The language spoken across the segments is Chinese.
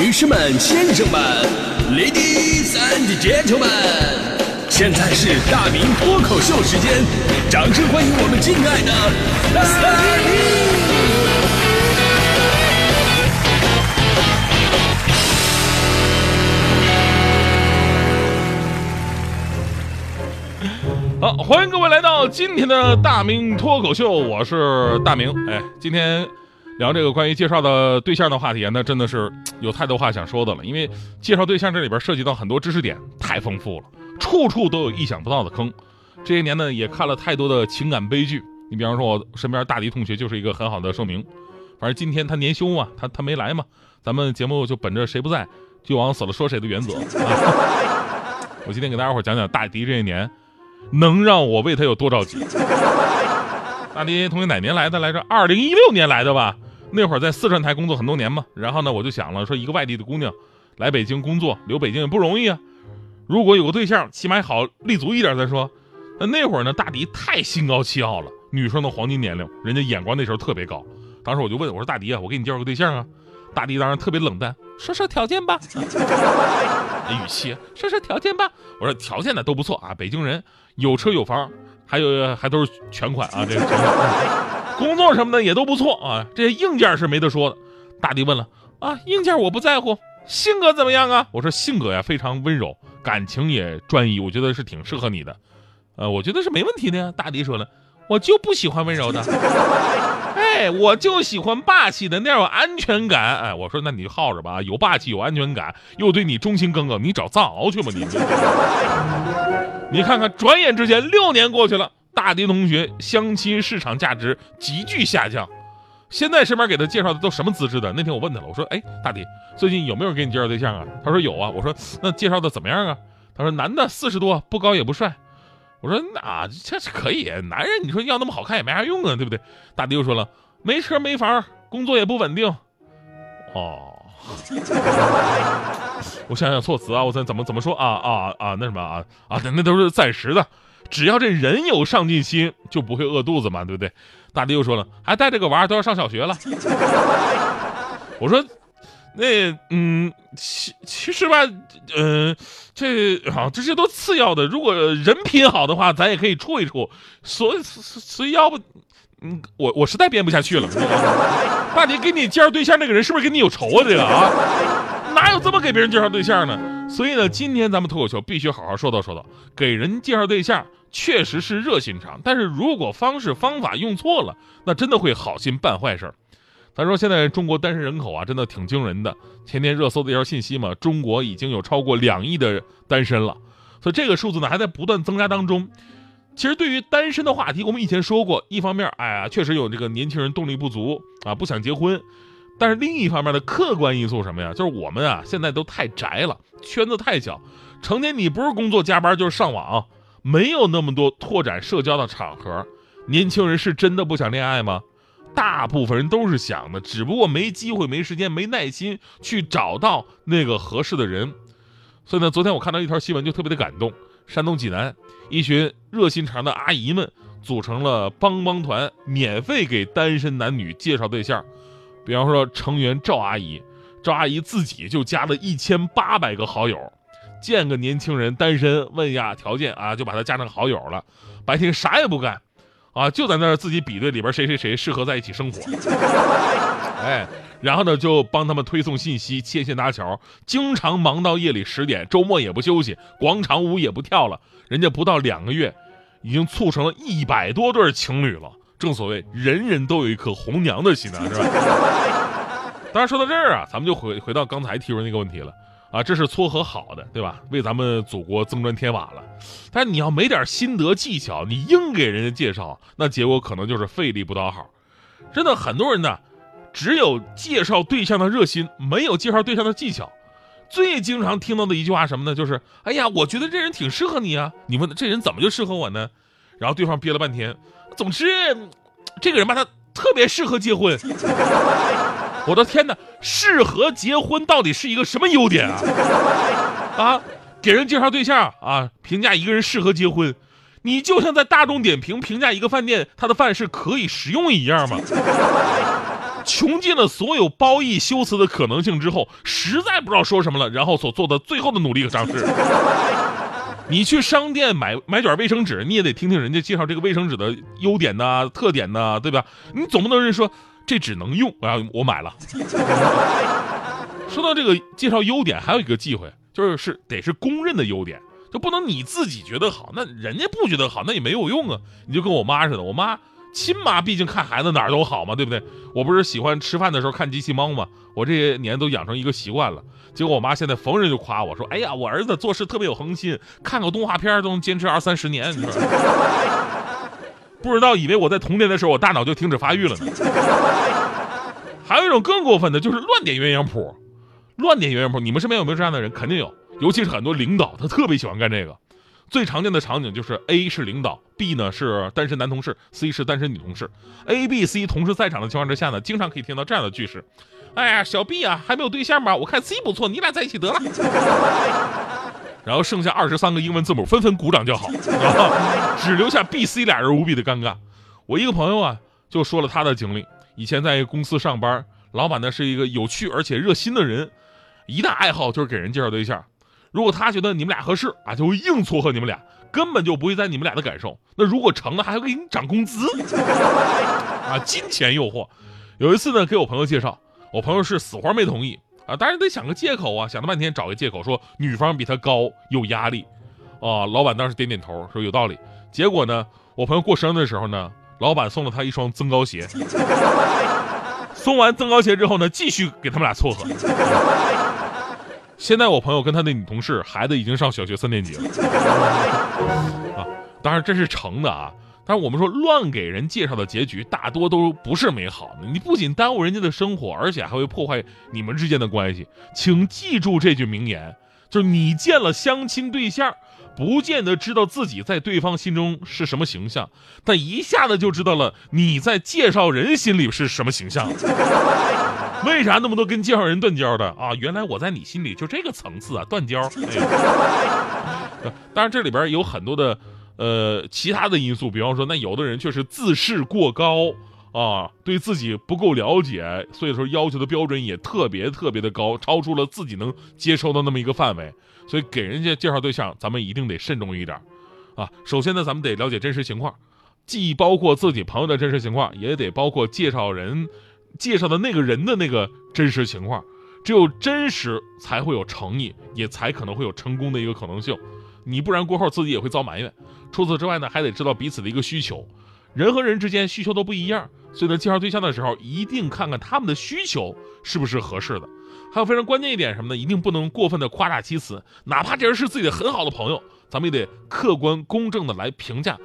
女士们、先生们，Ladies and Gentlemen，现在是大明脱口秀时间，掌声欢迎我们敬爱的大明！好，欢迎各位来到今天的大明脱口秀，我是大明。哎，今天聊这个关于介绍的对象的话题啊，那真的是有太多话想说的了。因为介绍对象这里边涉及到很多知识点，太丰富了，处处都有意想不到的坑。这些年呢，也看了太多的情感悲剧。你比方说，我身边大迪同学就是一个很好的说明。反正今天他年休嘛，他他没来嘛，咱们节目就本着谁不在就往死了说谁的原则。啊、我今天给大家伙讲讲大迪这一年。能让我为他有多着急？大迪同学哪年来的来着？二零一六年来的吧？那会儿在四川台工作很多年嘛。然后呢，我就想了，说一个外地的姑娘来北京工作，留北京也不容易啊。如果有个对象，起码好立足一点再说。那那会儿呢，大迪太心高气傲了，女生的黄金年龄，人家眼光那时候特别高。当时我就问我说：“大迪啊，我给你介绍个对象啊。”大迪当然特别冷淡，说说条件吧。语 气说说条件吧。我说条件呢都不错啊，北京人。有车有房，还有还都是全款啊！这个工作什么的也都不错啊，这些硬件是没得说的。大迪问了啊，硬件我不在乎，性格怎么样啊？我说性格呀非常温柔，感情也专一，我觉得是挺适合你的。呃，我觉得是没问题的呀。大迪说了，我就不喜欢温柔的，哎，我就喜欢霸气的那样有安全感。哎，我说那你就耗着吧，有霸气有安全感，又对你忠心耿耿，你找藏獒去吧你。你看看，转眼之间六年过去了，大迪同学相亲市场价值急剧下降。现在身边给他介绍的都什么资质的？那天我问他了，我说：“哎，大迪，最近有没有给你介绍对象啊？”他说：“有啊。”我说：“那介绍的怎么样啊？”他说：“男的四十多，不高也不帅。”我说：“那这可以，男人你说要那么好看也没啥用啊，对不对？”大迪又说了：“没车没房，工作也不稳定。”哦。我想想措辞啊，我怎怎么怎么说啊啊啊那什么啊啊那那都是暂时的，只要这人有上进心，就不会饿肚子嘛，对不对？大迪又说了，还带着个娃都要上小学了。我说，那嗯，其其实吧，嗯，这啊这些都次要的，如果人品好的话，咱也可以处一处。所以所以要不，嗯，我我实在编不下去了。大迪给你介绍对象那个人是不是跟你有仇啊？这个啊？哪有这么给别人介绍对象呢？所以呢，今天咱们脱口秀必须好好说道说道。给人介绍对象确实是热心肠，但是如果方式方法用错了，那真的会好心办坏事。咱说现在中国单身人口啊，真的挺惊人的。前天热搜的一条信息嘛，中国已经有超过两亿的单身了，所以这个数字呢还在不断增加当中。其实对于单身的话题，我们以前说过，一方面，哎呀，确实有这个年轻人动力不足啊，不想结婚。但是另一方面的客观因素什么呀？就是我们啊，现在都太宅了，圈子太小，成天你不是工作加班就是上网，没有那么多拓展社交的场合。年轻人是真的不想恋爱吗？大部分人都是想的，只不过没机会、没时间、没耐心去找到那个合适的人。所以呢，昨天我看到一条新闻就特别的感动。山东济南一群热心肠的阿姨们组成了帮帮团，免费给单身男女介绍对象。比方说，成员赵阿姨，赵阿姨自己就加了一千八百个好友，见个年轻人单身，问一下条件啊，就把他加成好友了。白天啥也不干，啊，就在那儿自己比对里边谁谁谁适合在一起生活。哎，然后呢，就帮他们推送信息、牵线搭桥，经常忙到夜里十点，周末也不休息，广场舞也不跳了。人家不到两个月，已经促成了一百多对情侣了。正所谓，人人都有一颗红娘的心啊，是吧？当然说到这儿啊，咱们就回回到刚才提出那个问题了啊，这是撮合好的，对吧？为咱们祖国增砖添瓦了。但是你要没点心得技巧，你硬给人家介绍，那结果可能就是费力不讨好。真的，很多人呢，只有介绍对象的热心，没有介绍对象的技巧。最经常听到的一句话什么呢？就是哎呀，我觉得这人挺适合你啊。你问这人怎么就适合我呢？然后对方憋了半天。总之，这个人吧，他特别适合结婚。我的天哪，适合结婚到底是一个什么优点啊？啊，给人介绍对象啊，评价一个人适合结婚，你就像在大众点评评价一个饭店，他的饭是可以食用一样吗？穷尽了所有褒义修辞的可能性之后，实在不知道说什么了，然后所做的最后的努力和尝试。你去商店买买卷卫生纸，你也得听听人家介绍这个卫生纸的优点呐、特点呐，对吧？你总不能人说这只能用啊，我买了。说到这个介绍优点，还有一个忌讳，就是是得是公认的优点，就不能你自己觉得好，那人家不觉得好，那也没有用啊。你就跟我妈似的，我妈亲妈，毕竟看孩子哪儿都好嘛，对不对？我不是喜欢吃饭的时候看机器猫吗？我这些年都养成一个习惯了。结果我妈现在逢人就夸我说：“哎呀，我儿子做事特别有恒心，看个动画片都能坚持二三十年。”你说，不知道以为我在童年的时候我大脑就停止发育了呢。还有一种更过分的，就是乱点鸳鸯谱。乱点鸳鸯谱，你们身边有没有这样的人？肯定有，尤其是很多领导，他特别喜欢干这个。最常见的场景就是 A 是领导，B 呢是单身男同事，C 是单身女同事。A、B、C 同时在场的情况之下呢，经常可以听到这样的句式：“哎呀，小 B 啊，还没有对象吧？我看 C 不错，你俩在一起得了。”然后剩下二十三个英文字母纷纷鼓掌叫好，只留下 B、C 俩人无比的尴尬。我一个朋友啊，就说了他的经历：以前在公司上班，老板呢是一个有趣而且热心的人，一大爱好就是给人介绍对象。如果他觉得你们俩合适啊，就会硬撮合你们俩，根本就不会在你们俩的感受。那如果成了，还会给你涨工资 啊，金钱诱惑。有一次呢，给我朋友介绍，我朋友是死活没同意啊，当然得想个借口啊，想了半天找个借口说女方比他高，有压力。啊，老板当时点点头说有道理。结果呢，我朋友过生日的时候呢，老板送了他一双增高鞋。送完增高鞋之后呢，继续给他们俩撮合。现在我朋友跟他的女同事孩子已经上小学三年级了，啊，当然这是成的啊。但是我们说乱给人介绍的结局大多都不是美好的，你不仅耽误人家的生活，而且还会破坏你们之间的关系。请记住这句名言，就是你见了相亲对象，不见得知道自己在对方心中是什么形象，但一下子就知道了你在介绍人心里是什么形象。为啥那么多跟介绍人断交的啊？原来我在你心里就这个层次啊，断交。哎、当然这里边有很多的呃其他的因素，比方说那有的人确实自视过高啊，对自己不够了解，所以说要求的标准也特别特别的高，超出了自己能接受的那么一个范围。所以给人家介绍对象，咱们一定得慎重一点啊。首先呢，咱们得了解真实情况，既包括自己朋友的真实情况，也得包括介绍人。介绍的那个人的那个真实情况，只有真实才会有诚意，也才可能会有成功的一个可能性。你不然过后自己也会遭埋怨。除此之外呢，还得知道彼此的一个需求，人和人之间需求都不一样，所以呢，介绍对象的时候一定看看他们的需求是不是合适的。还有非常关键一点什么呢？一定不能过分的夸大其词，哪怕这人是自己的很好的朋友，咱们也得客观公正的来评价。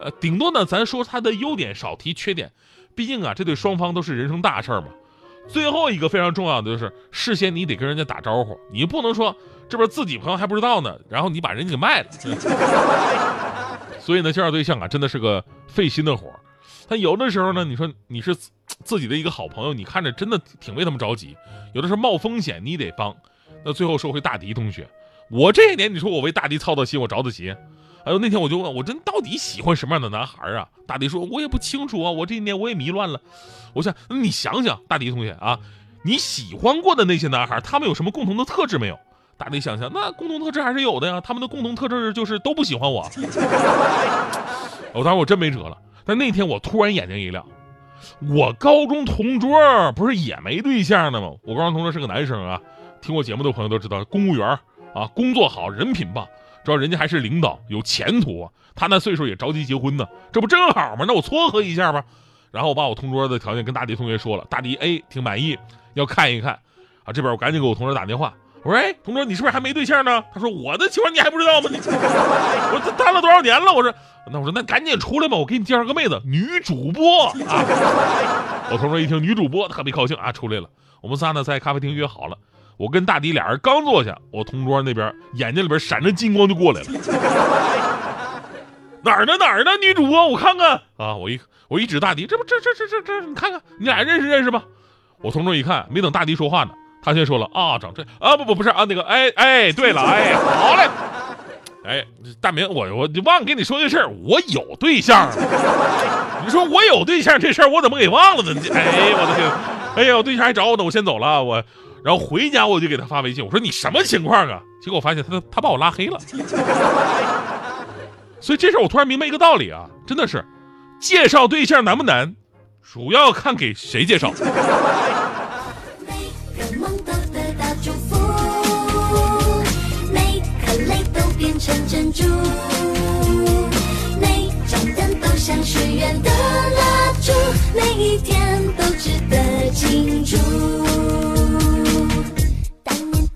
呃，顶多呢，咱说他的优点，少提缺点。毕竟啊，这对双方都是人生大事儿嘛。最后一个非常重要的就是，事先你得跟人家打招呼，你不能说这边自己朋友还不知道呢，然后你把人家给卖了。所以呢，介绍对象啊，真的是个费心的活儿。但有的时候呢，你说你是自己的一个好朋友，你看着真的挺为他们着急。有的时候冒风险你得帮。那最后说回大迪同学，我这一年你说我为大迪操的心，我着的急。哎呦，那天我就问我，真到底喜欢什么样的男孩啊？大迪说，我也不清楚啊，我这一年我也迷乱了。我想，你想想，大迪同学啊，你喜欢过的那些男孩，他们有什么共同的特质没有？大迪想想，那共同特质还是有的呀。他们的共同特质就是都不喜欢我。我当时我真没辙了。但那天我突然眼睛一亮，我高中同桌不是也没对象呢吗？我高中同桌是个男生啊，听过节目的朋友都知道，公务员啊，工作好，人品棒。主要人家还是领导，有前途！他那岁数也着急结婚呢，这不正好吗？那我撮合一下吧。然后我把我同桌的条件跟大迪同学说了，大迪 A 挺满意，要看一看。啊，这边我赶紧给我同桌打电话，我说：“哎，同桌，你是不是还没对象呢？”他说：“我的情况你还不知道吗？”我说：“谈了多少年了？”我说：“那我说那赶紧出来吧，我给你介绍个妹子，女主播啊。”我同桌一听女主播，特别高兴啊，出来了。我们仨呢在咖啡厅约好了。我跟大迪俩人刚坐下，我同桌那边眼睛里边闪着金光就过来了。哪儿呢哪儿呢，女主播，我看看啊！我一我一指大迪，这不这这这这这，你看看，你俩认识认识吧。我同桌一看，没等大迪说话呢，他先说了啊，长这啊不不不是啊那个哎哎对了哎好嘞，哎大明我我忘跟你说这事儿，我有对象。你说我有对象这事儿我怎么给忘了呢？哎我的天，哎呀我对象还找我呢，我先走了我。然后回家我就给他发微信，我说你什么情况啊？结果我发现他他把我拉黑了。所以这事儿我突然明白一个道理啊，真的是，介绍对象难不难，主要看给谁介绍。每一天都值得庆祝。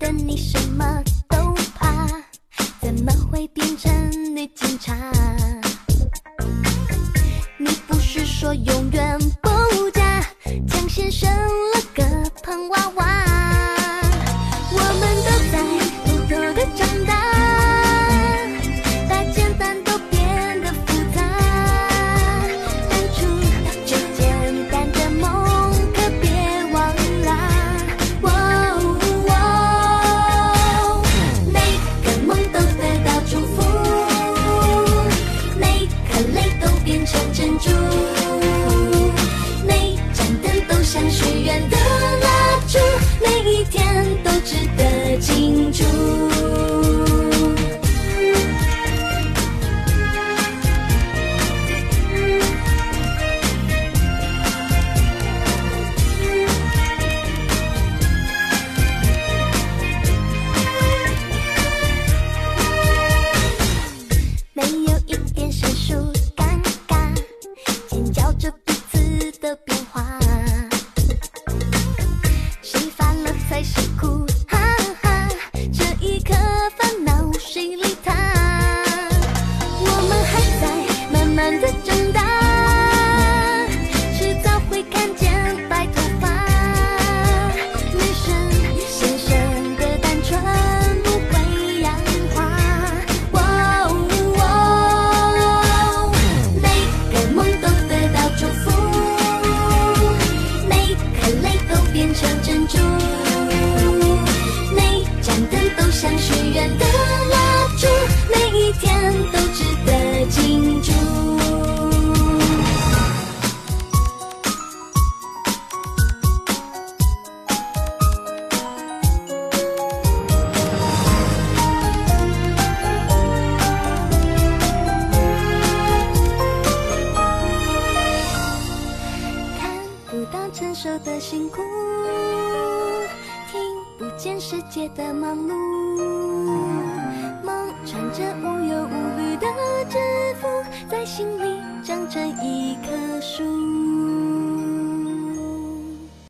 问你什么的忙碌。